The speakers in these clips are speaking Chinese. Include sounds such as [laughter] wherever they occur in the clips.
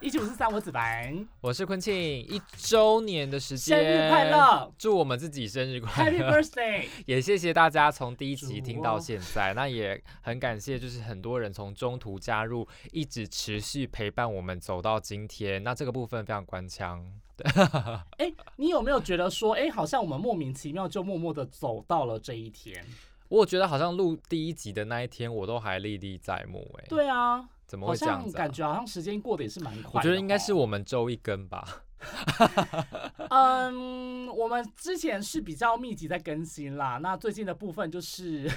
一九四三，我子凡，我是坤庆，一周年的时间，生日快乐！祝我们自己生日快乐，Happy [laughs] Birthday！也谢谢大家从第一集听到现在，那也很感谢，就是很多人从中途加入，一直持续陪伴我们走到今天。那这个部分非常官腔。哎，你有没有觉得说，哎，好像我们莫名其妙就默默的走到了这一天？我觉得好像录第一集的那一天，我都还历历在目。哎，对啊。怎么会这样子？感觉好像时间过得也是蛮快。我觉得应该是我们周一更吧。[laughs] 嗯，我们之前是比较密集在更新啦。那最近的部分就是，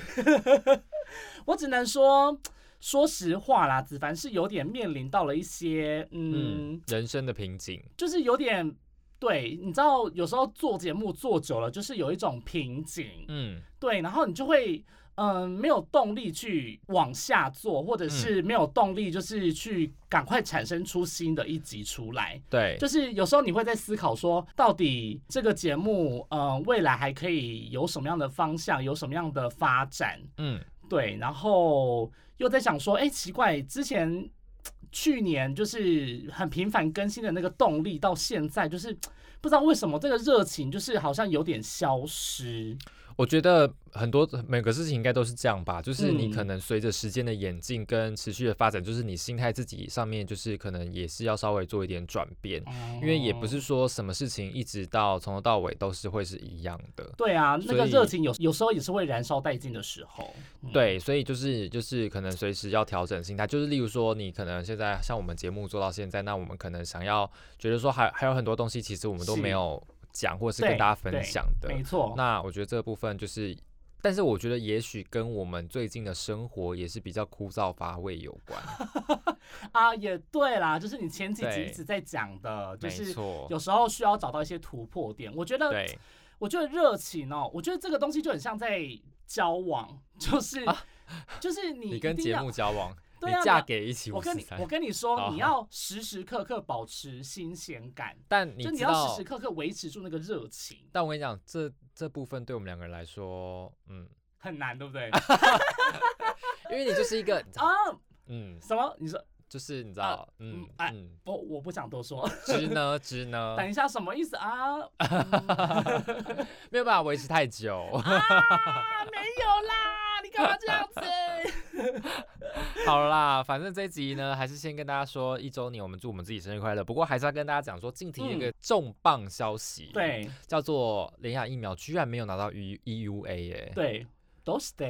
[laughs] 我只能说，说实话啦，子凡是有点面临到了一些嗯人生的瓶颈，就是有点对，你知道，有时候做节目做久了，就是有一种瓶颈，嗯，对，然后你就会。嗯，没有动力去往下做，或者是没有动力，就是去赶快产生出新的一集出来。对，就是有时候你会在思考说，到底这个节目，嗯，未来还可以有什么样的方向，有什么样的发展？嗯，对。然后又在想说，哎，奇怪，之前去年就是很频繁更新的那个动力，到现在就是不知道为什么这个热情就是好像有点消失。我觉得很多每个事情应该都是这样吧，就是你可能随着时间的演进跟持续的发展，就是你心态自己上面就是可能也是要稍微做一点转变，因为也不是说什么事情一直到从头到尾都是会是一样的。对啊，那个热情有有时候也是会燃烧殆尽的时候。对，所以就是就是可能随时要调整心态，就是例如说你可能现在像我们节目做到现在，那我们可能想要觉得说还还有很多东西，其实我们都没有。讲或者是跟大家分享的，没错。那我觉得这个部分就是，但是我觉得也许跟我们最近的生活也是比较枯燥乏味有关。[laughs] 啊，也对啦，就是你前几集一直在讲的，就是有时候需要找到一些突破点。我觉得，我觉得热情哦，我觉得这个东西就很像在交往，就是就是你你跟节目交往。你嫁给一起，我跟你我跟你说，你要时时刻刻保持新鲜感，但你就你要时时刻刻维持住那个热情。但我跟你讲，这这部分对我们两个人来说，嗯，很难，对不对？[laughs] 因为你就是一个 [laughs] 啊，嗯，什么？你说就是你知道，嗯，哎，不，我不想多说。知呢？[laughs] 知呢？等一下，什么意思啊？没有办法维持太久啊！没有啦，你干嘛这样子？[laughs] 好啦，反正这一集呢，还是先跟大家说一周年，我们祝我们自己生日快乐。不过还是要跟大家讲说，近期一个重磅消息，对，叫做联雅疫苗居然没有拿到 E E U A 耶，对，都是的。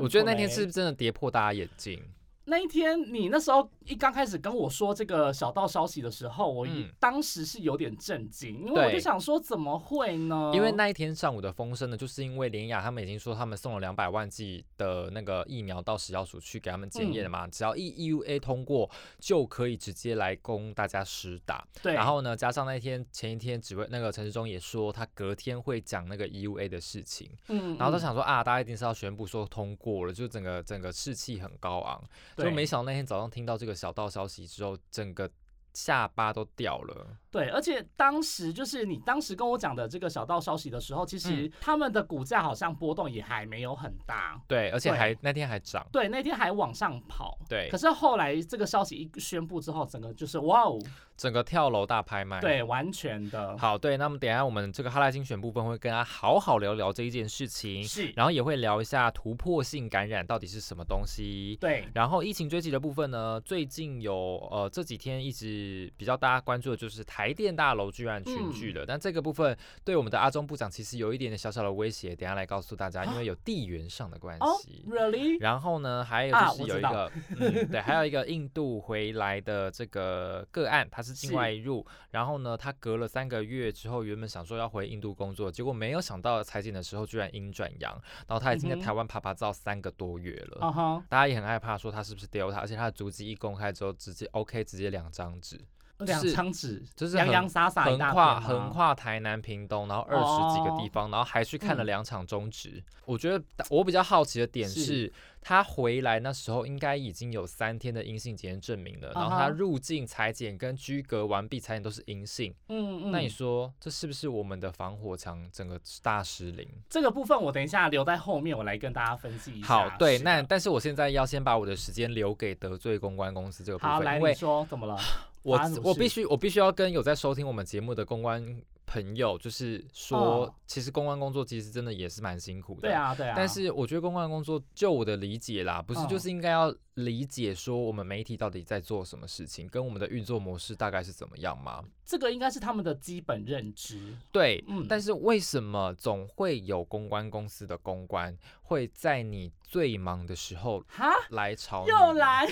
我觉得那天是不是真的跌破大家眼镜？那一天，你那时候一刚开始跟我说这个小道消息的时候，我当时是有点震惊，因为我就想说怎么会呢？因为那一天上午的风声呢，就是因为联雅他们已经说他们送了两百万剂的那个疫苗到食药署去给他们检验了嘛，只要 E U A 通过就可以直接来供大家施打。对，然后呢，加上那一天前一天，指挥那个陈时中也说他隔天会讲那个 E U A 的事情，嗯，然后他想说啊，大家一定是要宣布说通过了，就整个整个士气很高昂。就没想到那天早上听到这个小道消息之后，整个下巴都掉了。对，而且当时就是你当时跟我讲的这个小道消息的时候，其实他们的股价好像波动也还没有很大。对，而且还那天还涨。对，那天还往上跑。对。可是后来这个消息一宣布之后，整个就是哇哦。整个跳楼大拍卖，对，完全的。好，对，那么等下我们这个哈拉精选部分会跟大家好好聊聊这一件事情，是，然后也会聊一下突破性感染到底是什么东西，对。然后疫情追击的部分呢，最近有呃这几天一直比较大家关注的就是台电大楼居然群聚了，但这个部分对我们的阿中部长其实有一点点小小的威胁，等下来告诉大家，因为有地缘上的关系。Really？然后呢，还有就是有一个，[laughs] 嗯，对，还有一个印度回来的这个个案，他。是境外入，然后呢，他隔了三个月之后，原本想说要回印度工作，结果没有想到裁剪的时候居然阴转阳，然后他已经在台湾爬爬照三个多月了，大家也很害怕说他是不是 Delta，而且他的足迹一公开之后，直接 OK，直接两张纸。两张纸，就是洋洋洒洒横跨横跨台南、屏东，然后二十几个地方，然后还去看了两场中职。我觉得我比较好奇的点是，他回来那时候应该已经有三天的阴性检验证明了，然后他入境裁剪跟居隔完毕裁剪都是阴性。嗯嗯。那你说这是不是我们的防火墙整个大失灵？这个部分我等一下留在后面，我来跟大家分析一下。好，对，那但是我现在要先把我的时间留给得罪公关公司这个部分。好，来你说怎么了？我我必须我必须要跟有在收听我们节目的公关朋友，就是说，其实公关工作其实真的也是蛮辛苦的。对啊，对啊。但是我觉得公关工作，就我的理解啦，不是就是应该要理解说我们媒体到底在做什么事情，跟我们的运作模式大概是怎么样吗？这个应该是他们的基本认知。对，嗯。但是为什么总会有公关公司的公关会在你最忙的时候哈来吵？又来。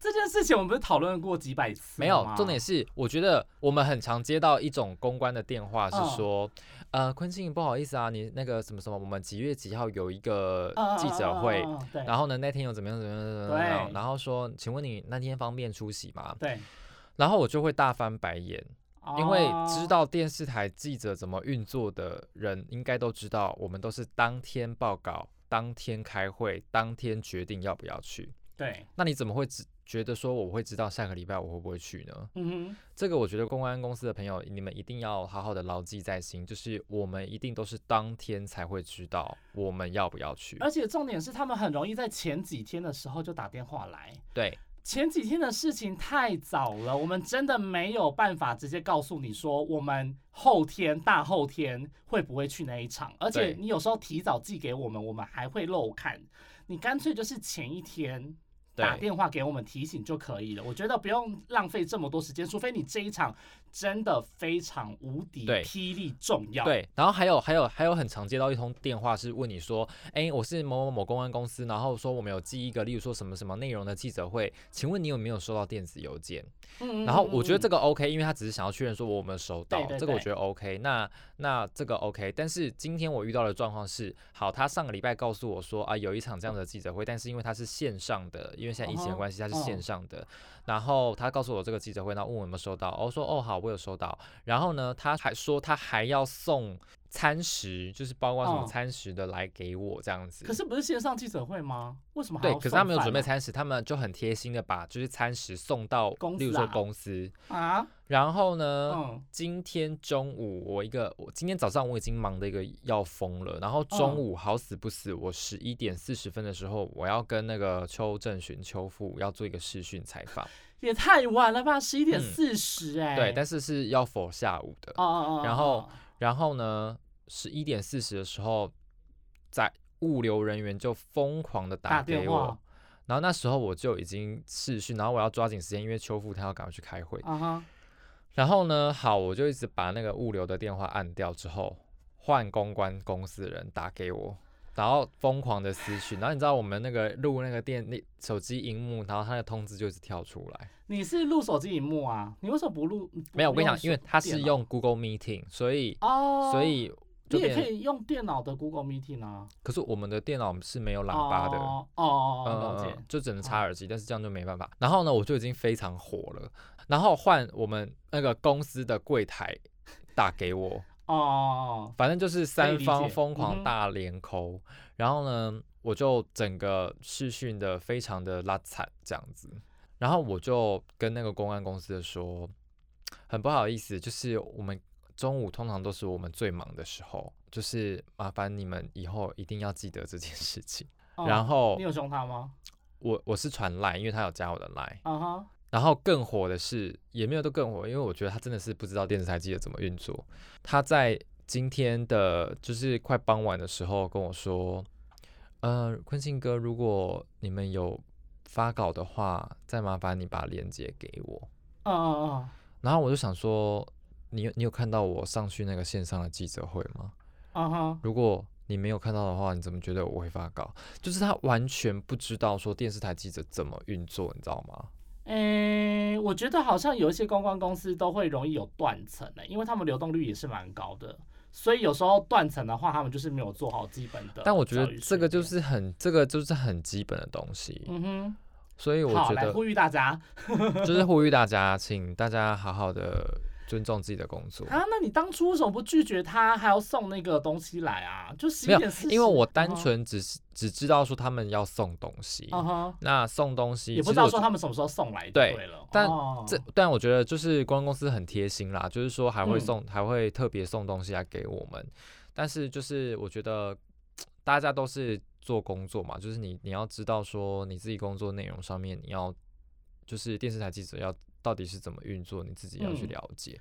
这件事情我们不是讨论过几百次？没有，重点是我觉得我们很常接到一种公关的电话，是说，呃，坤庆不好意思啊，你那个什么什么，我们几月几号有一个记者会，然后呢那天又怎么样怎么样怎么样，然后说，请问你那天方便出席吗？对，然后我就会大翻白眼，因为知道电视台记者怎么运作的人，应该都知道，我们都是当天报告，当天开会，当天决定要不要去。对，那你怎么会只？觉得说我会知道下个礼拜我会不会去呢？嗯哼，这个我觉得公关公司的朋友，你们一定要好好的牢记在心，就是我们一定都是当天才会知道我们要不要去。而且重点是，他们很容易在前几天的时候就打电话来。对，前几天的事情太早了，我们真的没有办法直接告诉你说我们后天、大后天会不会去那一场。而且你有时候提早寄给我们，我们还会漏看。你干脆就是前一天。打电话给我们提醒就可以了，我觉得不用浪费这么多时间，除非你这一场。真的非常无敌霹雳重要。对，然后还有还有还有很常接到一通电话是问你说，哎，我是某某某公安公司，然后说我们有寄一个，例如说什么什么内容的记者会，请问你有没有收到电子邮件？嗯，然后我觉得这个 OK，因为他只是想要确认说我有没有收到，这个我觉得 OK。那那这个 OK，但是今天我遇到的状况是，好，他上个礼拜告诉我说啊，有一场这样的记者会，但是因为他是线上的，因为现在疫情的关系，他是线上的。然后他告诉我这个记者会，那问我有没有收到，我说哦好，我有收到。然后呢，他还说他还要送。餐食就是包括什么餐食的来给我这样子，可是不是线上记者会吗？为什么？对，可是他没有准备餐食，他们就很贴心的把就是餐食送到，例如说公司啊。然后呢，今天中午我一个，我今天早上我已经忙的一个要疯了，然后中午好死不死，我十一点四十分的时候，我要跟那个邱正寻邱富要做一个视讯采访，也太晚了吧，十一点四十哎。对，但是是要否下午的哦哦哦，然后。然后呢，十一点四十的时候，在物流人员就疯狂的打给我，然后那时候我就已经视讯，然后我要抓紧时间，因为邱富他要赶快去开会。然后呢，好，我就一直把那个物流的电话按掉，之后换公关公司的人打给我，然后疯狂的私讯，然后你知道我们那个录那个电那手机荧幕，然后他的通知就一直跳出来。你是录手机荧幕啊？你为什么不录？没有，我跟你讲，因为他是用 Google Meeting，所以哦，所以你也可以用电脑的 Google Meeting 啊。可是我们的电脑是没有喇叭的哦哦，了解，就只能插耳机，但是这样就没办法。然后呢，我就已经非常火了，然后换我们那个公司的柜台打给我哦，反正就是三方疯狂大连扣，然后呢，我就整个视讯的非常的拉惨这样子。然后我就跟那个公安公司的说，很不好意思，就是我们中午通常都是我们最忙的时候，就是麻烦你们以后一定要记得这件事情。然后你有凶他吗？我我是传赖，因为他有加我的赖。啊哈。然后更火的是，也没有都更火，因为我觉得他真的是不知道电视台记者怎么运作。他在今天的就是快傍晚的时候跟我说，呃，坤信哥，如果你们有。发稿的话，再麻烦你把链接给我。哦哦哦。然后我就想说，你你有看到我上去那个线上的记者会吗？啊哈。如果你没有看到的话，你怎么觉得我会发稿？就是他完全不知道说电视台记者怎么运作，你知道吗？嗯，我觉得好像有一些公关公司都会容易有断层的，因为他们流动率也是蛮高的。所以有时候断层的话，他们就是没有做好基本的。但我觉得这个就是很，这个就是很基本的东西。嗯哼。所以我觉得呼吁大家，就是 [laughs] 呼吁大家，请大家好好的尊重自己的工作啊。那你当初为什么不拒绝他，还要送那个东西来啊？就十点四因为我单纯只是只知道说他们要送东西，那送东西也不知道说他们什么时候送来。对了，但这但我觉得就是公关公司很贴心啦，就是说还会送，还会特别送东西来给我们。但是就是我觉得大家都是。做工作嘛，就是你你要知道说你自己工作内容上面，你要就是电视台记者要到底是怎么运作，你自己要去了解。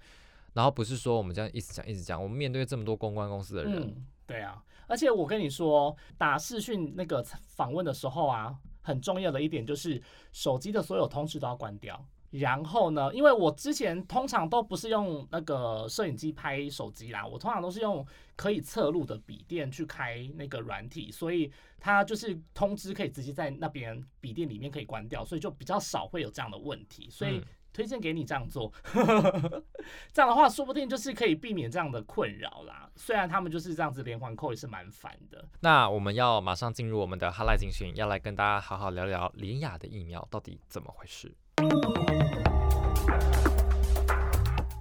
然后不是说我们这样一直讲一直讲，我们面对这么多公关公司的人，对啊。而且我跟你说，打视讯那个访问的时候啊，很重要的一点就是手机的所有通知都要关掉。然后呢？因为我之前通常都不是用那个摄影机拍手机啦，我通常都是用可以侧录的笔电去开那个软体，所以它就是通知可以直接在那边笔电里面可以关掉，所以就比较少会有这样的问题。所以推荐给你这样做，[laughs] 这样的话说不定就是可以避免这样的困扰啦。虽然他们就是这样子连环扣也是蛮烦的。那我们要马上进入我们的哈赖精选，要来跟大家好好聊聊联雅的疫苗到底怎么回事。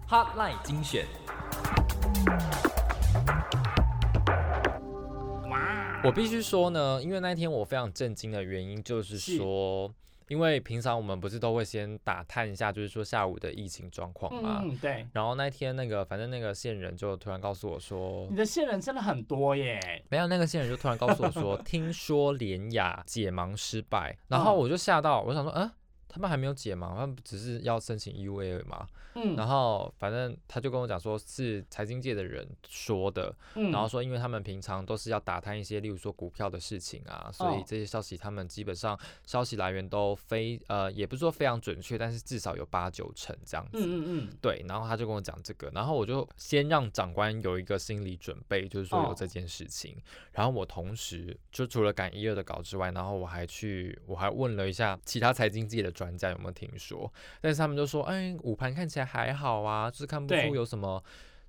Hotline 精选。我必须说呢，因为那天我非常震惊的原因，就是说，因为平常我们不是都会先打探一下，就是说下午的疫情状况嘛。嗯，对。然后那天那个，反正那个线人就突然告诉我说：“你的线人真的很多耶。”没有，那个线人就突然告诉我说：“ [laughs] 听说连雅解盲失败。”然后我就吓到，我想说：“嗯。”他们还没有解嘛，他们只是要申请 EUA 嘛。嗯，然后反正他就跟我讲说，是财经界的人说的，嗯然后说因为他们平常都是要打探一些，例如说股票的事情啊，所以这些消息他们基本上消息来源都非呃，也不是说非常准确，但是至少有八九成这样子。嗯嗯嗯。对，然后他就跟我讲这个，然后我就先让长官有一个心理准备，就是说有这件事情。然后我同时就除了赶一二的稿之外，然后我还去我还问了一下其他财经界的专家有没有听说，但是他们就说，哎，午盘看起来。还好啊，就是看不出有什么。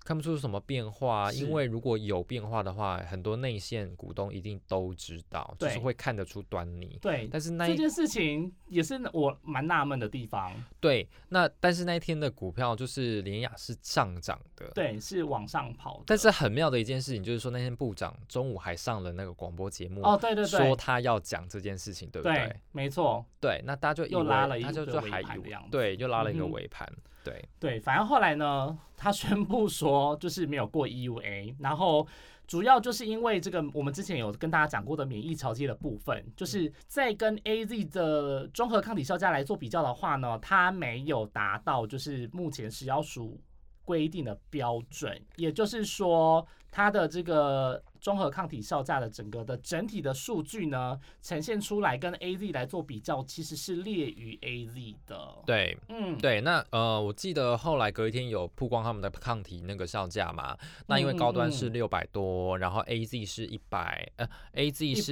看不出什么变化，因为如果有变化的话，很多内线股东一定都知道，就是会看得出端倪。对，但是那这件事情也是我蛮纳闷的地方。对，那但是那一天的股票就是联雅是上涨的，对，是往上跑。但是很妙的一件事情就是说，那天部长中午还上了那个广播节目，哦，对对对，说他要讲这件事情，对不对？没错。对，那大家就又拉了一个尾盘的样子，对，又拉了一个尾盘。对对，反正后来呢，他宣布说就是没有过 EUA，然后主要就是因为这个，我们之前有跟大家讲过的免疫调节的部分，就是在跟 AZ 的综合抗体效价来做比较的话呢，它没有达到就是目前食药署规定的标准，也就是说它的这个。综合抗体效价的整个的整体的数据呢，呈现出来跟 A Z 来做比较，其实是劣于 A Z 的。对，嗯，对。那呃，我记得后来隔一天有曝光他们的抗体那个效价嘛，那因为高端是六百多，然后 A Z 是一百，呃，A Z 是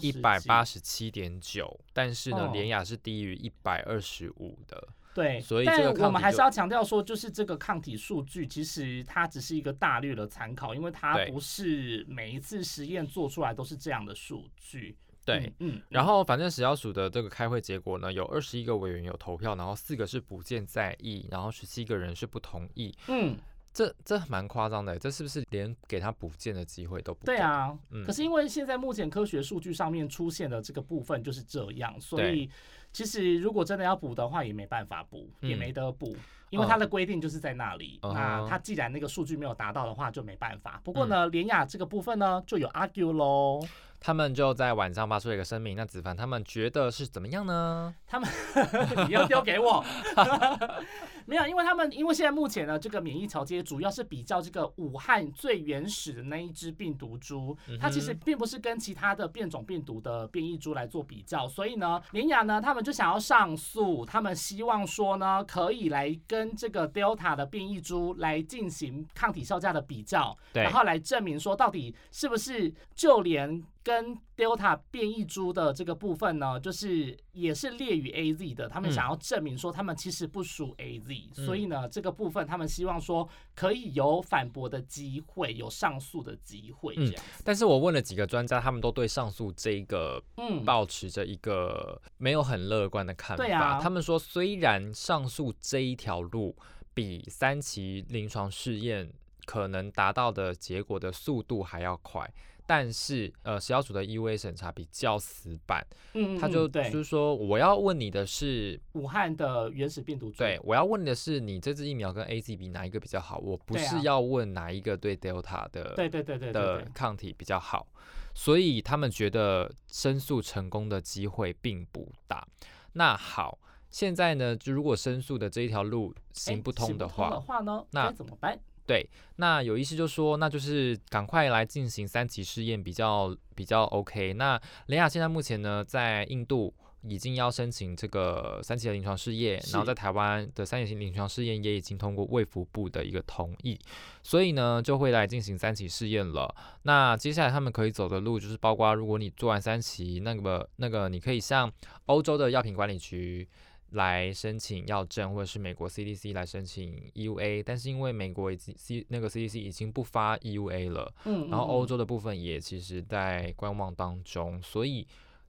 一百八十七点九，但是呢，联雅是低于一百二十五的。对，所以但我们还是要强调说，就是这个抗体数据，其实它只是一个大略的参考，因为它不是每一次实验做出来都是这样的数据。对，嗯。然后反正食药署的这个开会结果呢，有二十一个委员有投票，然后四个是不见在意，然后十七个人是不同意。嗯，这这蛮夸张的，这是不是连给他补件的机会都不？对啊，嗯。可是因为现在目前科学数据上面出现的这个部分就是这样，所以。其实，如果真的要补的话，也没办法补，也没得补，因为它的规定就是在那里。那它既然那个数据没有达到的话，就没办法。不过呢，联雅这个部分呢，就有 argue 喽。他们就在晚上发出了一个声明。那子凡他们觉得是怎么样呢？他们 [laughs] 你要丢给我。[laughs] [laughs] 没有，因为他们因为现在目前呢，这个免疫桥接主要是比较这个武汉最原始的那一只病毒株，它其实并不是跟其他的变种病毒的变异株来做比较，所以呢，联雅呢，他们就想要上诉，他们希望说呢，可以来跟这个 Delta 的变异株来进行抗体效价的比较，然后来证明说到底是不是就连跟 Delta 变异株的这个部分呢，就是也是列于 A Z 的，他们想要证明说他们其实不属 A Z，所以呢，这个部分他们希望说可以有反驳的机会，有上诉的机会。嗯，但是我问了几个专家，他们都对上诉这个嗯保持着一个没有很乐观的看法。对啊，他们说虽然上诉这一条路比三期临床试验可能达到的结果的速度还要快。但是，呃，食药署的 EUA 审查比较死板，嗯，他就就是说，我要问你的是武汉的原始病毒株，对，我要问的是你这支疫苗跟 A Z 比哪一个比较好，我不是要问哪一个对 Delta 的，对对对对的抗体比较好，所以他们觉得申诉成功的机会并不大。那好，现在呢，就如果申诉的这一条路行不通的话，的话呢，那怎么办？对，那有意思就说，那就是赶快来进行三期试验比较比较 OK。那雷亚现在目前呢，在印度已经要申请这个三期的临床试验，然后在台湾的三期临床试验也已经通过卫福部的一个同意，所以呢就会来进行三期试验了。那接下来他们可以走的路就是包括，如果你做完三期，那个那个你可以向欧洲的药品管理局。来申请药证，或者是美国 CDC 来申请 EUA，但是因为美国已经 C 那个 CDC 已经不发 EUA 了，嗯，然后欧洲的部分也其实在观望当中，所以。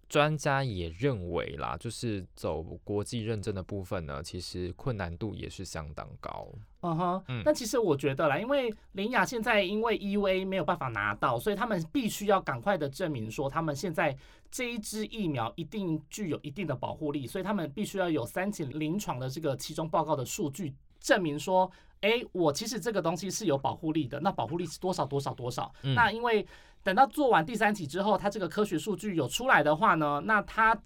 专家也认为啦，就是走国际认证的部分呢，其实困难度也是相当高。嗯哼，嗯，但其实我觉得啦，因为林雅现在因为 EUA 没有办法拿到，所以他们必须要赶快的证明说，他们现在这一支疫苗一定具有一定的保护力，所以他们必须要有三期临床的这个其中报告的数据证明说，哎，我其实这个东西是有保护力的。那保护力是多少多少多少？那因为。等到做完第三期之后，它这个科学数据有出来的话呢，那它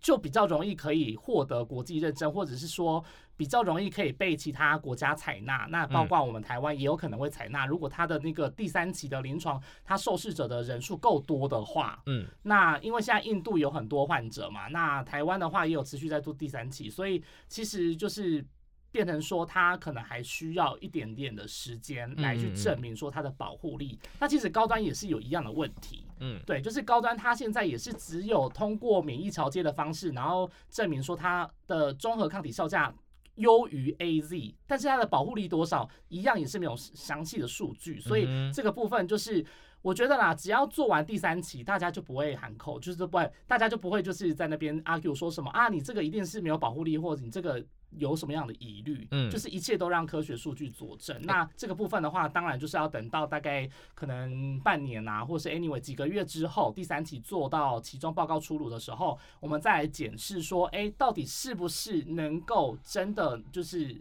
就比较容易可以获得国际认证，或者是说比较容易可以被其他国家采纳。那包括我们台湾也有可能会采纳。如果它的那个第三期的临床，它受试者的人数够多的话，嗯，那因为现在印度有很多患者嘛，那台湾的话也有持续在做第三期，所以其实就是。变成说，它可能还需要一点点的时间来去证明说它的保护力。那其实高端也是有一样的问题，嗯，对，就是高端它现在也是只有通过免疫桥接的方式，然后证明说它的综合抗体效价优于 A Z，但是它的保护力多少，一样也是没有详细的数据。所以这个部分就是我觉得啦，只要做完第三期，大家就不会喊扣，就是不会，大家就不会就是在那边 argue 说什么啊，你这个一定是没有保护力，或者你这个。有什么样的疑虑？嗯，就是一切都让科学数据佐证。那这个部分的话，当然就是要等到大概可能半年啊，或是 anyway 几个月之后，第三期做到其中报告出炉的时候，我们再来检视说，哎，到底是不是能够真的就是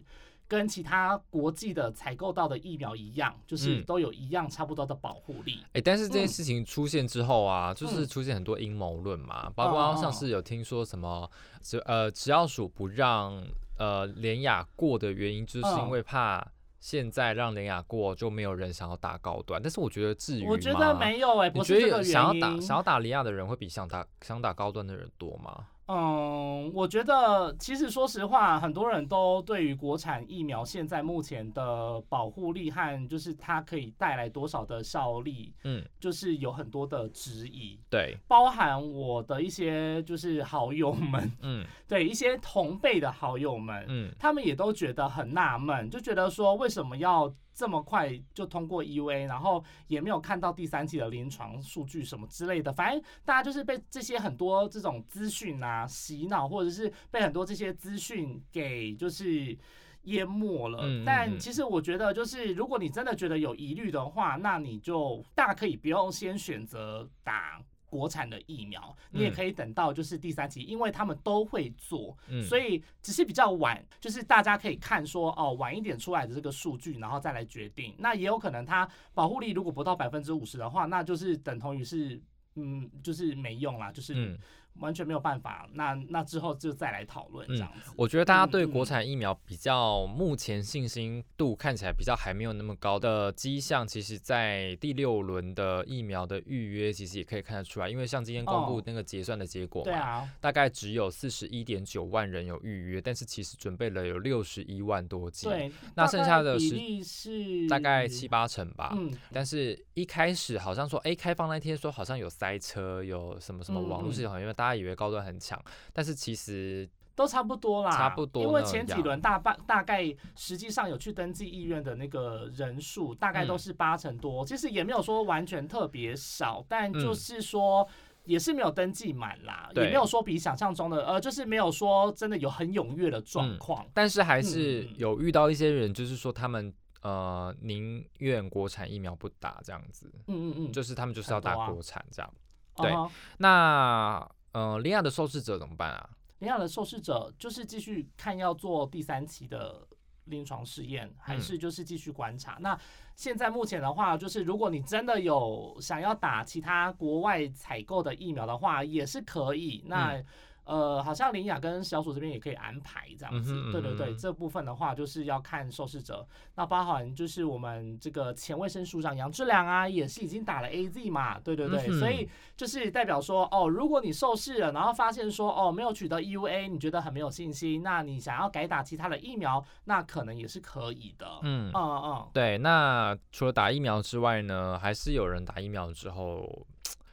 跟其他国际的采购到的疫苗一样，就是都有一样差不多的保护力。哎，但是这件事情出现之后啊，就是出现很多阴谋论嘛，包括上次有听说什么，只呃只要署不让。呃，联雅过的原因就是因为怕现在让联雅过就没有人想要打高端，但是我觉得至于我觉得没有哎，我觉得想要打想要打联雅的人会比想打想打高端的人多吗？嗯，我觉得其实说实话，很多人都对于国产疫苗现在目前的保护力和就是它可以带来多少的效力，嗯，就是有很多的质疑。对，包含我的一些就是好友们，嗯，[laughs] 对一些同辈的好友们，嗯，他们也都觉得很纳闷，就觉得说为什么要。这么快就通过 EUA，然后也没有看到第三期的临床数据什么之类的，反正大家就是被这些很多这种资讯啊洗脑，或者是被很多这些资讯给就是淹没了。但其实我觉得，就是如果你真的觉得有疑虑的话，那你就大可以不用先选择打。国产的疫苗，你也可以等到就是第三期，因为他们都会做，所以只是比较晚，就是大家可以看说哦晚一点出来的这个数据，然后再来决定。那也有可能它保护力如果不到百分之五十的话，那就是等同于是嗯就是没用啦，就是。完全没有办法，那那之后就再来讨论这样子。我觉得大家对国产疫苗比较目前信心度看起来比较还没有那么高的迹象，其实，在第六轮的疫苗的预约，其实也可以看得出来。因为像今天公布那个结算的结果嘛，大概只有四十一点九万人有预约，但是其实准备了有六十一万多剂。对，那剩下的是大概七八成吧。嗯，但是一开始好像说，哎，开放那天说好像有塞车，有什么什么网络系统因为。大家以为高端很强，但是其实都差不多啦，差不多。因为前几轮大半大概实际上有去登记意愿的那个人数，大概都是八成多，其实也没有说完全特别少，但就是说。也是没有登记满啦，也没有说比想象中的，呃，就是没有说真的有很踊跃的状况。但是还是有遇到一些人，就是说他们呃宁愿国产疫苗不打这样子。嗯嗯嗯，就是他们就是要打国产这样。对，那呃，利亚的受试者怎么办啊？利亚的受试者就是继续看要做第三期的。临床试验还是就是继续观察。那现在目前的话，就是如果你真的有想要打其他国外采购的疫苗的话，也是可以。那呃，好像林雅跟小鼠这边也可以安排这样子，对对对，这部分的话就是要看受试者。那包含就是我们这个前卫生署长杨志良啊，也是已经打了 A Z 嘛，对对对，所以就是代表说，哦，如果你受试了，然后发现说，哦，没有取得 E U A，你觉得很没有信心，那你想要改打其他的疫苗，那可能也是可以的。嗯嗯嗯，对。那除了打疫苗之外呢，还是有人打疫苗之后。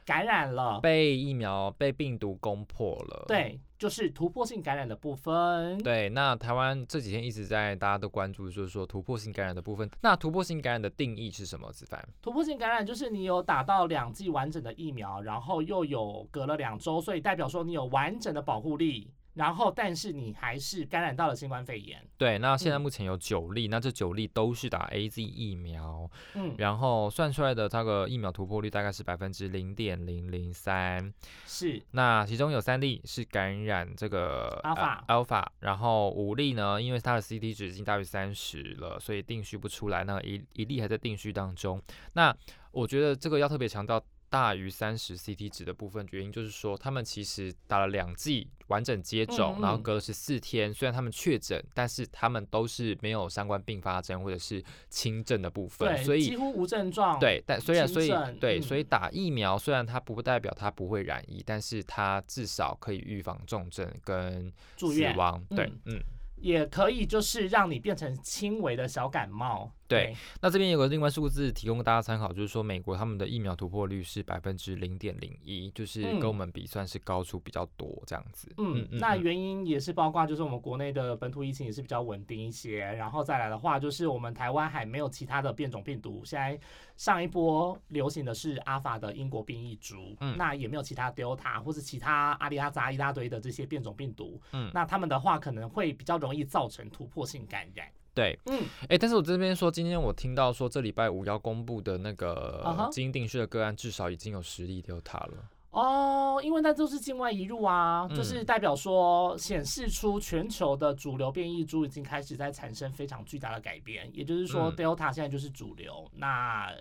感染了，被疫苗被病毒攻破了。对，就是突破性感染的部分。对，那台湾这几天一直在大家都关注，就是说突破性感染的部分。那突破性感染的定义是什么？子凡？突破性感染就是你有打到两剂完整的疫苗，然后又有隔了两周，所以代表说你有完整的保护力。然后，但是你还是感染到了新冠肺炎。对，那现在目前有九例，那这九例都是打 A Z 疫苗。嗯，然后算出来的这个疫苗突破率大概是百分之零点零零三。是。那其中有三例是感染这个 Alpha Alpha，然后五例呢，因为它的 C T 值已经大于三十了，所以定序不出来。那一一例还在定序当中。那我觉得这个要特别强调。大于三十 CT 值的部分，原因就是说他们其实打了两剂完整接种，然后隔了十四天，虽然他们确诊，但是他们都是没有相关并发症或者是轻症的部分，所以几乎无症状。对，但虽然所以对，所以打疫苗虽然它不代表它不会染疫，但是它至少可以预防重症跟死亡。对，嗯。也可以，就是让你变成轻微的小感冒。对，那这边有个另外数字提供大家参考，就是说美国他们的疫苗突破率是百分之零点零一，就是跟我们比算是高出比较多这样子。嗯，那原因也是包括就是我们国内的本土疫情也是比较稳定一些，然后再来的话就是我们台湾还没有其他的变种病毒，现在上一波流行的是阿法的英国变异株，嗯，那也没有其他 Delta 或是其他阿里阿扎一大堆的这些变种病毒，嗯，那他们的话可能会比较容易造成突破性感染。对，嗯，哎，但是我这边说，今天我听到说，这礼拜五要公布的那个基因定序的个案，至少已经有十例丢塔了。哦，因为那都是境外移入啊，就是代表说显示出全球的主流变异株已经开始在产生非常巨大的改变，也就是说，Delta 现在就是主流。那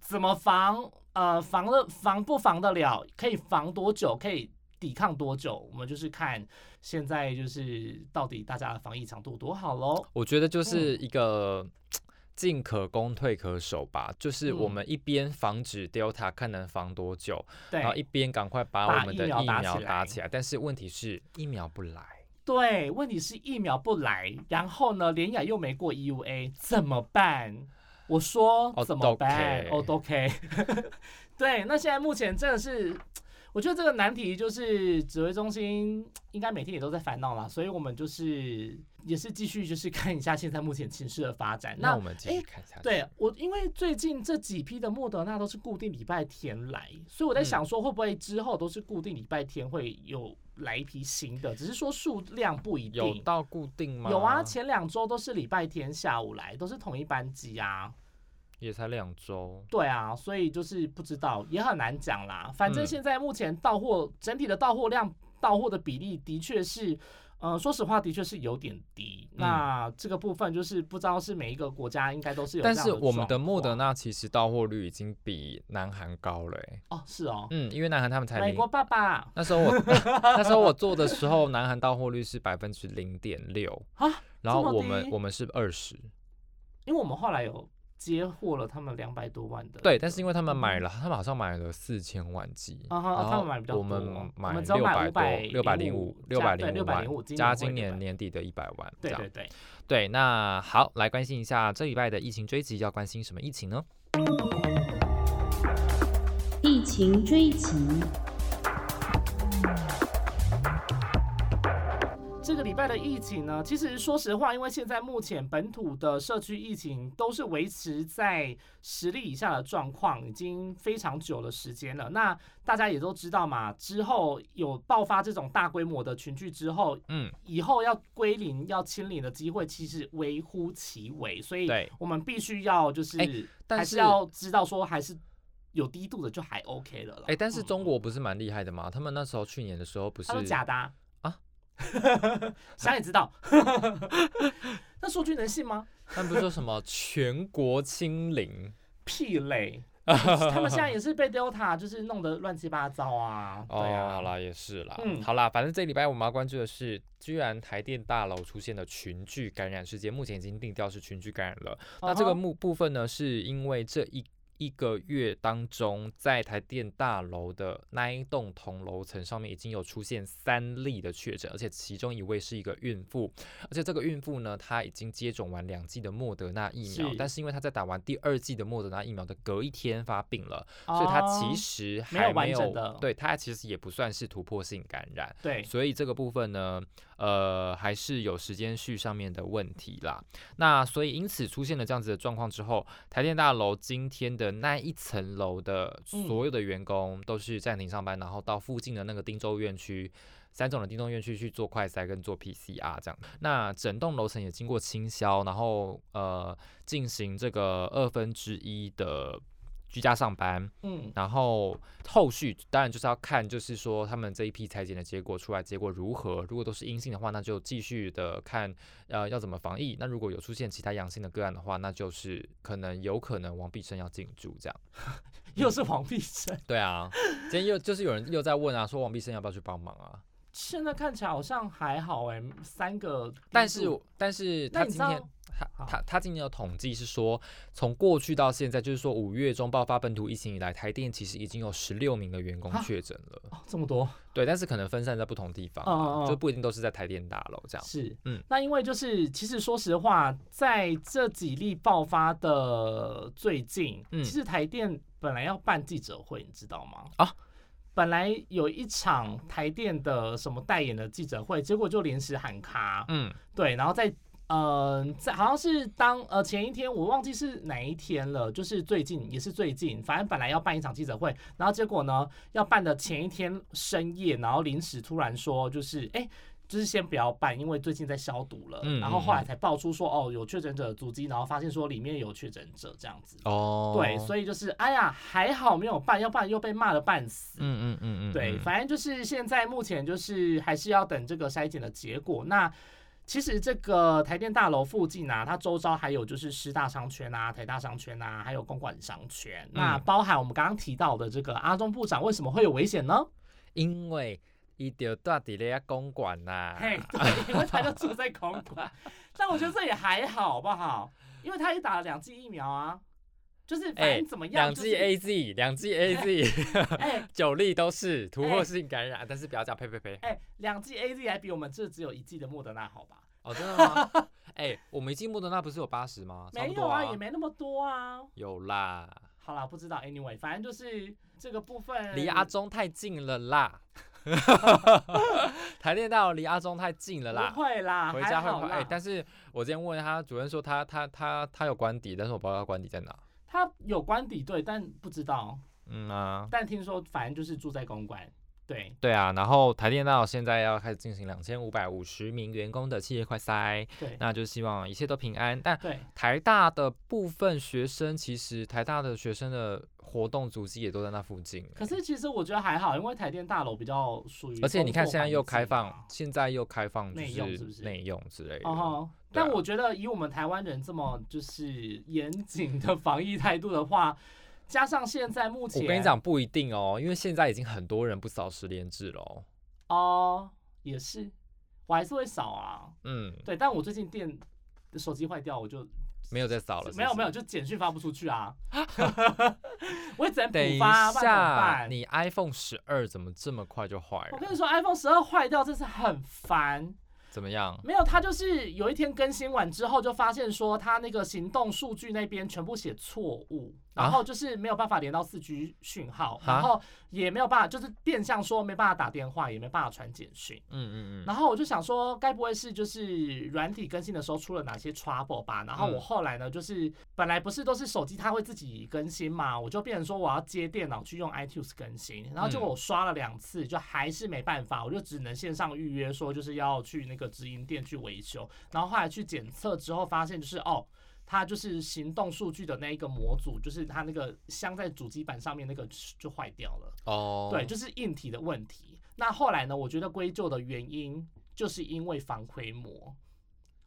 怎么防？呃，防了防不防得了？可以防多久？可以？抵抗多久？我们就是看现在就是到底大家的防疫强度多好喽。我觉得就是一个进可攻退可守吧，就是我们一边防止 Delta 看能防多久，然后一边赶快把我们的疫苗打起来。但是问题是疫苗不来。对，问题是疫苗不来，然后呢，连雅又没过 EUA，怎么办？我说怎么办？OK，[laughs] 对，那现在目前真的是。我觉得这个难题就是指挥中心应该每天也都在烦恼啦，所以我们就是也是继续就是看一下现在目前情势的发展。那我们继续看一下。对我，因为最近这几批的莫德纳都是固定礼拜天来，所以我在想说会不会之后都是固定礼拜天会有来一批新的，只是说数量不一定。有到固定吗？有啊，前两周都是礼拜天下午来，都是同一班机啊。也才两周，对啊，所以就是不知道，也很难讲啦。反正现在目前到货整体的到货量、到货的比例的确是，呃，说实话的确是有点低。那这个部分就是不知道是每一个国家应该都是有，但是我们的莫德纳其实到货率已经比南韩高了。哦，是哦，嗯，因为南韩他们才美国爸爸那时候我那时候我做的时候，南韩到货率是百分之零点六啊，然后我们我们是二十，因为我们后来有。接货了他们两百多万的，对，但是因为他们买了，他们好像买了四千万剂，然后他们买比较多，我们买六百多，六百零五，六百零五万，加今年年底的一百万，对对对，对，那好，来关心一下这礼拜的疫情追击，要关心什么疫情呢？疫情追击。这个礼拜的疫情呢，其实说实话，因为现在目前本土的社区疫情都是维持在十例以下的状况，已经非常久的时间了。那大家也都知道嘛，之后有爆发这种大规模的群聚之后，嗯，以后要归零、要清零的机会其实微乎其微，所以我们必须要就是还是要知道说还是。有低度的就还 OK 了了。哎，但是中国不是蛮厉害的吗？他们那时候去年的时候不是？他假的啊！[laughs] 想也知道。[laughs] 那数据能信吗？他们不是说什么全国清零？屁嘞！[laughs] 他们现在也是被 Delta 就是弄得乱七八糟啊。哦，好啦，也是啦。嗯，好啦，反正这礼拜我们要关注的是，居然台电大楼出现的群聚感染事件，目前已经定调是群聚感染了。那这个目部分呢，是因为这一。一个月当中，在台电大楼的那一栋同楼层上面，已经有出现三例的确诊，而且其中一位是一个孕妇，而且这个孕妇呢，她已经接种完两剂的莫德纳疫苗，但是因为她在打完第二剂的莫德纳疫苗的隔一天发病了，所以她其实还没有对她其实也不算是突破性感染，对，所以这个部分呢。呃，还是有时间序上面的问题啦。那所以因此出现了这样子的状况之后，台电大楼今天的那一层楼的所有的员工都是暂停上班，然后到附近的那个汀州院区三种的丁州院区去做快筛跟做 PCR 这样。那整栋楼层也经过清消，然后呃进行这个二分之一的。居家上班，嗯，然后后续当然就是要看，就是说他们这一批裁剪的结果出来，结果如何？如果都是阴性的话，那就继续的看，呃，要怎么防疫。那如果有出现其他阳性的个案的话，那就是可能有可能王必胜要进驻这样。[laughs] 又是王必胜？[laughs] 对啊，今天又就是有人又在问啊，说王必胜要不要去帮忙啊？现在看起来好像还好哎，三个，但是但是他今天。他他他今年的统计是说，从过去到现在，就是说五月中爆发本土疫情以来，台电其实已经有十六名的员工确诊了。哦这么多？对，但是可能分散在不同地方，就不一定都是在台电大楼这样。是，嗯，那因为就是其实说实话，在这几例爆发的最近，其实台电本来要办记者会，你知道吗？啊，本来有一场台电的什么代言的记者会，结果就临时喊卡。嗯，对，然后在。嗯，在好像是当呃前一天，我忘记是哪一天了，就是最近也是最近，反正本来要办一场记者会，然后结果呢要办的前一天深夜，然后临时突然说就是哎，就是先不要办，因为最近在消毒了，然后后来才爆出说哦有确诊者足迹，然后发现说里面有确诊者这样子哦，对，所以就是哎呀还好没有办，要不然又被骂的半死，嗯嗯嗯嗯，对，反正就是现在目前就是还是要等这个筛检的结果，那。其实这个台电大楼附近啊，它周遭还有就是师大商圈啊、台大商圈啊，还有公馆商圈。那包含我们刚刚提到的这个阿中部长，为什么会有危险呢？因为伊就住伫咧公馆呐，嘿，对，因为他就住在公馆。但我觉得这也还好，好不好？因为他也打了两剂疫苗啊。就是反正怎么样，两剂 A Z，两剂 [laughs] A Z，哎，[laughs] 九例都是突破性感染，但是不要讲呸呸呸。哎，两剂 A Z 还比我们这只有一剂的莫德纳好吧？哦，真的吗？[laughs] 哎，我们一剂莫德纳不是有八十吗？没有啊，也没那么多啊。有啦。好啦，不知道，Anyway，反正就是这个部分离阿中太近了啦。台电到离阿中太近了啦。不会啦，回家会快。哎，但是我今天问他主任说他他他他有官邸，但是我不知道他官邸在哪。他有官邸对，但不知道。嗯啊，但听说反正就是住在公馆。对对啊，然后台电到现在要开始进行两千五百五十名员工的企业快筛，对，那就希望一切都平安。但台大的部分学生，其实台大的学生的活动足迹也都在那附近。可是其实我觉得还好，因为台电大楼比较属于，而且你看现在又开放，现在又开放内用是不是？内用之类的。哦但我觉得以我们台湾人这么就是严谨的防疫态度的话。加上现在目前，我跟你讲不一定哦，因为现在已经很多人不扫十连制了。哦，也是，我还是会扫啊。嗯，对，但我最近电手机坏掉，我就没有再扫了。没有没有，就简讯发不出去啊。[laughs] 我只能补发。等一下，你 iPhone 十二怎么这么快就坏了？我跟你说，iPhone 十二坏掉真是很烦。怎么样？没有，他就是有一天更新完之后，就发现说他那个行动数据那边全部写错误。然后就是没有办法连到四 G 讯号，然后也没有办法，就是变相说没办法打电话，也没办法传简讯。嗯嗯嗯。然后我就想说，该不会是就是软体更新的时候出了哪些 trouble 吧？然后我后来呢，就是本来不是都是手机它会自己更新嘛，我就变成说我要接电脑去用 iTunes 更新，然后结果我刷了两次，就还是没办法，我就只能线上预约说就是要去那个直营店去维修，然后后来去检测之后发现就是哦。它就是行动数据的那一个模组，就是它那个镶在主机板上面那个就坏掉了。哦，对，就是硬体的问题。那后来呢？我觉得归咎的原因就是因为防窥膜。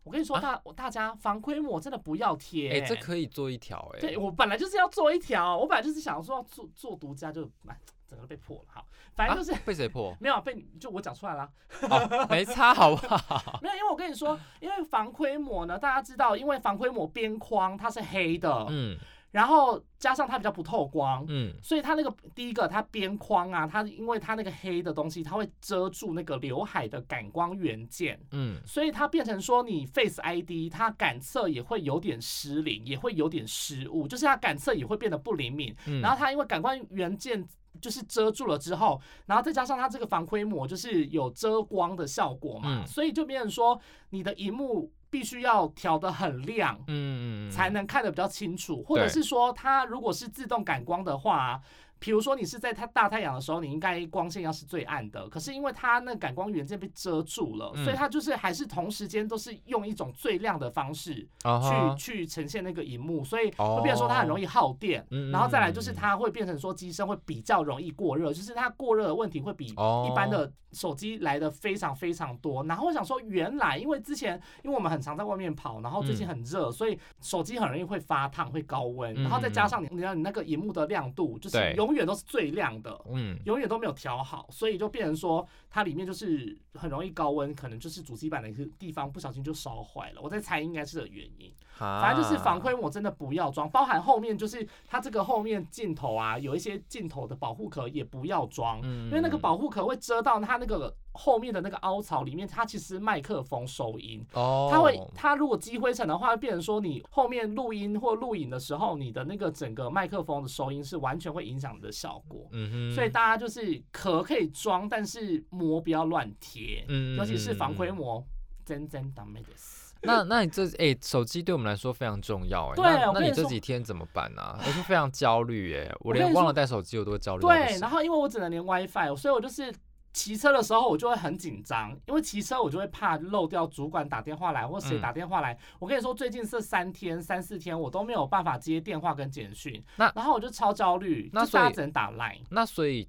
我跟你说，大大家防窥膜真的不要贴。哎，这可以做一条哎。对我本来就是要做一条，我本来就是想说要做做独家就买。整个被破了，好，反正就是被谁破？[laughs] 没有被，就我讲出来了，[laughs] 没差，好不好？[laughs] 没有，因为我跟你说，因为防窥膜呢，大家知道，因为防窥膜边框它是黑的，嗯。然后加上它比较不透光，嗯，所以它那个第一个它边框啊，它因为它那个黑的东西，它会遮住那个刘海的感光元件，嗯，所以它变成说你 Face ID 它感测也会有点失灵，也会有点失误，就是它感测也会变得不灵敏。然后它因为感光元件就是遮住了之后，然后再加上它这个防窥膜就是有遮光的效果嘛，所以就变成说你的荧幕。必须要调的很亮，嗯嗯，才能看得比较清楚，或者是说，它如果是自动感光的话。比如说你是在它大太阳的时候，你应该光线要是最暗的。可是因为它那感光元件被遮住了，所以它就是还是同时间都是用一种最亮的方式去去呈现那个荧幕，所以会变成说它很容易耗电。然后再来就是它会变成说机身会比较容易过热，就是它过热的问题会比一般的手机来的非常非常多。然后我想说，原来因为之前因为我们很常在外面跑，然后最近很热，所以手机很容易会发烫、会高温。然后再加上你你知道你那个荧幕的亮度就是永永远都是最亮的，嗯，永远都没有调好，所以就变成说它里面就是很容易高温，可能就是主机板的一个地方不小心就烧坏了。我在猜应该是的原因。反正就是防窥膜真的不要装，包含后面就是它这个后面镜头啊，有一些镜头的保护壳也不要装，因为那个保护壳会遮到它那个后面的那个凹槽里面，它其实麦克风收音，哦，它会它如果积灰尘的话，会变成说你后面录音或录影的时候，你的那个整个麦克风的收音是完全会影响你的效果，嗯哼，所以大家就是壳可以装，但是膜不要乱贴，嗯，尤其是防窥膜，真真倒霉的事。那那你这哎，手机对我们来说非常重要哎。对，那你这几天怎么办呢？我是非常焦虑哎，我连忘了带手机我都会焦虑。对，然后因为我只能连 WiFi，所以我就是骑车的时候我就会很紧张，因为骑车我就会怕漏掉主管打电话来或谁打电话来。我跟你说，最近这三天三四天我都没有办法接电话跟简讯，那然后我就超焦虑，那所以只能打 Line。那所以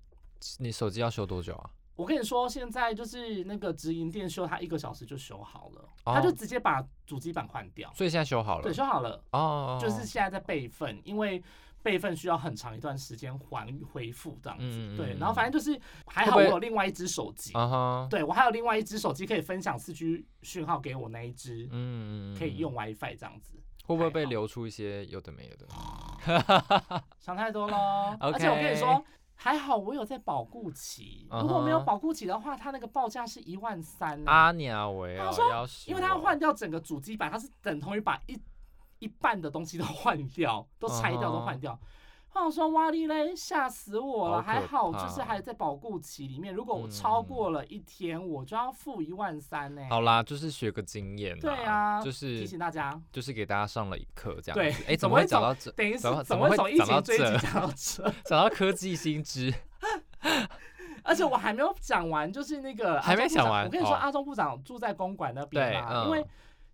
你手机要修多久啊？我跟你说，现在就是那个直营店修，它一个小时就修好了，他就直接把主机板换掉。所以现在修好了，对，修好了。哦，就是现在在备份，因为备份需要很长一段时间还恢复这样子。对，然后反正就是还好，我有另外一只手机。对我还有另外一只手机可以分享四 G 讯号给我那一只，嗯，可以用 WiFi 这样子。会不会被流出一些有的没有的？[laughs] 想太多了。而且我跟你说。还好我有在保固期，如果没有保固期的话，它那个报价是一万三。阿鸟喂，他说，因为它要换掉整个主机板，它是等同于把一一半的东西都换掉，[laughs] 都拆掉，都换掉。我说哇哩嘞，吓死我了！还好就是还在保固期里面，如果我超过了一天，我就要付一万三呢。好啦，就是学个经验。对啊，就是提醒大家，就是给大家上了一课这样。对，哎，[laughs] 怎么会讲到这？等于怎么会从疫情追讲到这？[laughs] 讲到科技新知。而且我还没有讲完，就是那个还没讲完。我跟你说，阿中部长住在公馆那边嘛，因为。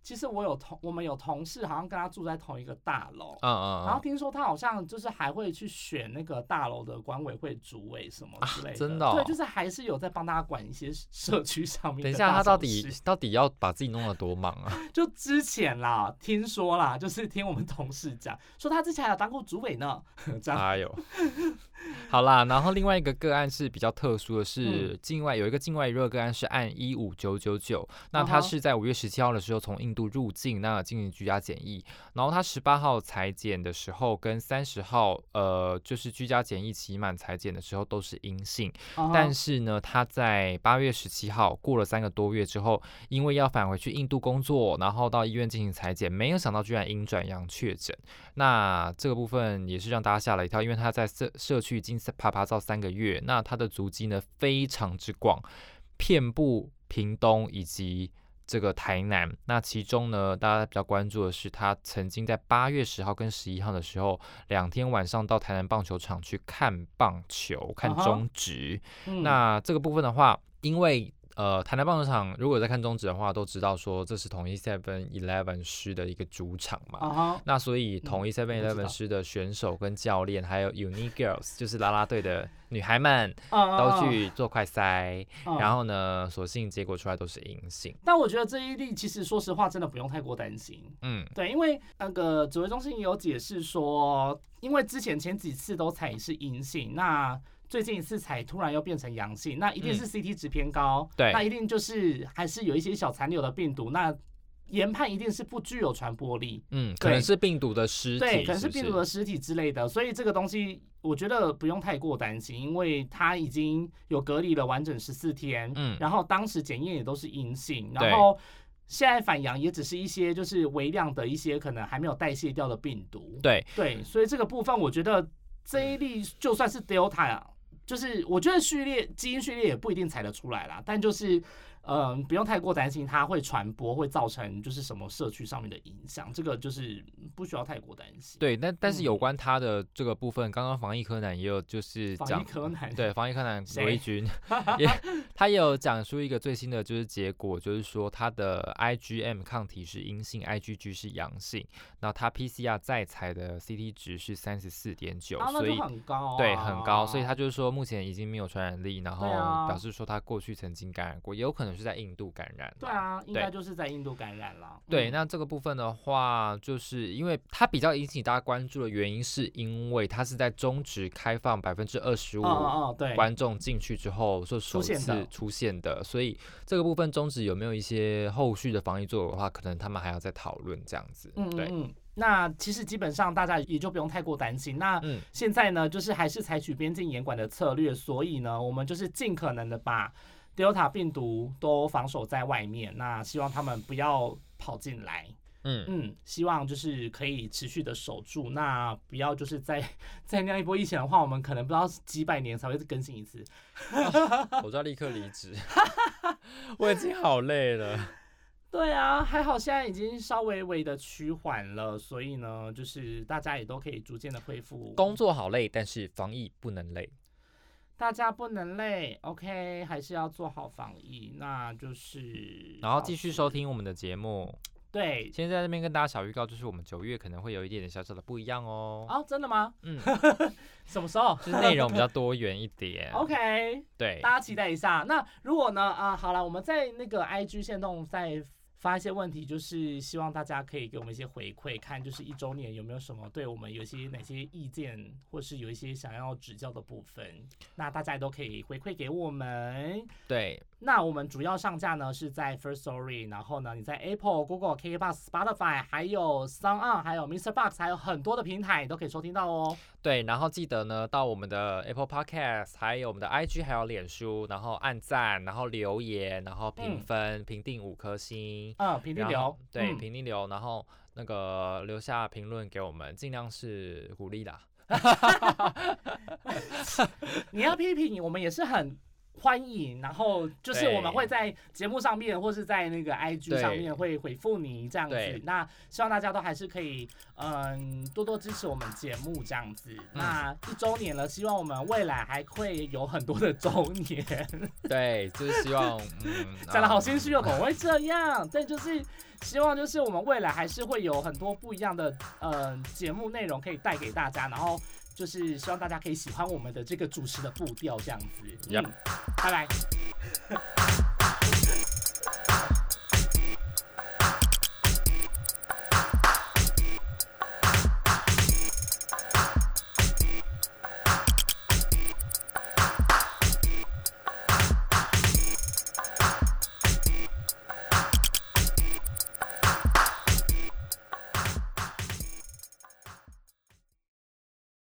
其实我有同我们有同事，好像跟他住在同一个大楼，嗯嗯，然后听说他好像就是还会去选那个大楼的管委会主委什么之类的，真的，对，就是还是有在帮大家管一些社区上面。等一下，他到底到底要把自己弄得多忙啊？[laughs] 就之前啦，听说啦，就是听我们同事讲，说他之前还有当过主委呢，这样。哎呦，[laughs] 好啦，然后另外一个个案是比较特殊的，是境外有一个境外热个案是按一五九九九，那他是在五月十七号的时候从印度入境，那进行居家检疫，然后他十八号裁检的时候跟三十号呃就是居家检疫期满裁检的时候都是阴性，但是呢他在八月十七号过了三个多月之后，因为要返回去印度工作，然后到医院进行裁剪，没有想到居然阴转阳确诊，那这个部分也是让大家吓了一跳，因为他在社社区已经。爬爬到三个月，那他的足迹呢非常之广，遍布屏东以及这个台南。那其中呢，大家比较关注的是，他曾经在八月十号跟十一号的时候，两天晚上到台南棒球场去看棒球，看中职。那这个部分的话，因为呃，台南棒球场如果在看中职的话，都知道说这是统一 Seven Eleven 师的一个主场嘛。那所以统一 Seven Eleven 师的选手跟教练，还有 Uni Girls，就是啦啦队的女孩们，都去做快筛，然后呢，所幸结果出来都是阴性。但我觉得这一例其实说实话，真的不用太过担心。嗯，对，因为那个指挥中心有解释说，因为之前前几次都采是阴性，那。最近一次才突然又变成阳性，那一定是 CT 值偏高，对，那一定就是还是有一些小残留的病毒，那研判一定是不具有传播力，嗯，可能是病毒的尸体，对，可能是病毒的尸体之类的，所以这个东西我觉得不用太过担心，因为它已经有隔离了完整十四天，嗯，然后当时检验也都是阴性，然后现在反阳也只是一些就是微量的一些可能还没有代谢掉的病毒，对对，所以这个部分我觉得这一例就算是 Delta 啊。就是我觉得序列基因序列也不一定采得出来啦，但就是。嗯，不用太过担心它会传播，会造成就是什么社区上面的影响，这个就是不需要太过担心。对，但但是有关它的这个部分，刚刚防疫柯南也有就是讲，柯南 [laughs] 对防疫柯南罗一军也 [laughs] 他也有讲出一个最新的就是结果，就是说他的 IgM 抗体是阴性，IgG 是阳性，然后他 PCR 再采的 CT 值是三十四点九，所以很高，对，很高，所以他就是说目前已经没有传染力，然后表示说他过去曾经感染过，也有可能。是在印度感染，对啊，应该就是在印度感染了。对，那这个部分的话，就是因为它比较引起大家关注的原因，是因为它是在中止开放百分之二十五对观众进去之后，就首次出现的，所以这个部分中止有没有一些后续的防疫作为的话，可能他们还要再讨论这样子。嗯嗯。那其实基本上大家也就不用太过担心。那现在呢，就是还是采取边境严管的策略，所以呢，我们就是尽可能的把。Delta 病毒都防守在外面，那希望他们不要跑进来。嗯嗯，希望就是可以持续的守住，那不要就是在 [laughs] 在那样一波疫情的话，我们可能不知道几百年才会更新一次。[laughs] 我就要立刻离职，[laughs] 我已经好累了。对啊，还好现在已经稍微微的趋缓了，所以呢，就是大家也都可以逐渐的恢复。工作好累，但是防疫不能累。大家不能累，OK，还是要做好防疫，那就是，然后继续收听我们的节目。对，现在这边跟大家小预告，就是我们九月可能会有一点点小小的不一样哦。哦，真的吗？嗯，[laughs] 什么时候？就是内容比较多元一点。[laughs] OK，对，大家期待一下。那如果呢？啊，好了，我们在那个 IG 线动在。发一些问题，就是希望大家可以给我们一些回馈，看就是一周年有没有什么对我们有些哪些意见，或是有一些想要指教的部分，那大家也都可以回馈给我们。对。那我们主要上架呢是在 First Story，然后呢你在 Apple、Google、KKBox、Spotify，还有 Sound On，还有 Mr. Box，还有很多的平台都可以收听到哦。对，然后记得呢到我们的 Apple Podcast，还有我们的 IG，还有脸书，然后按赞，然后留言，然后评分，评定五颗星。啊，评定留。对，评定留，然后那个留下评论给我们，尽量是鼓励的。[laughs] 你要批评我们也是很。欢迎，然后就是我们会在节目上面，或是在那个 IG 上面会回复你这样子。那希望大家都还是可以，嗯，多多支持我们节目这样子。那一周年了，希望我们未来还会有很多的周年。对，就是希望，嗯，[laughs] 讲的好心虚哦，怎么会这样？但，就是希望，就是我们未来还是会有很多不一样的，呃，节目内容可以带给大家，然后。就是希望大家可以喜欢我们的这个主持的步调，这样子。嗯，拜拜。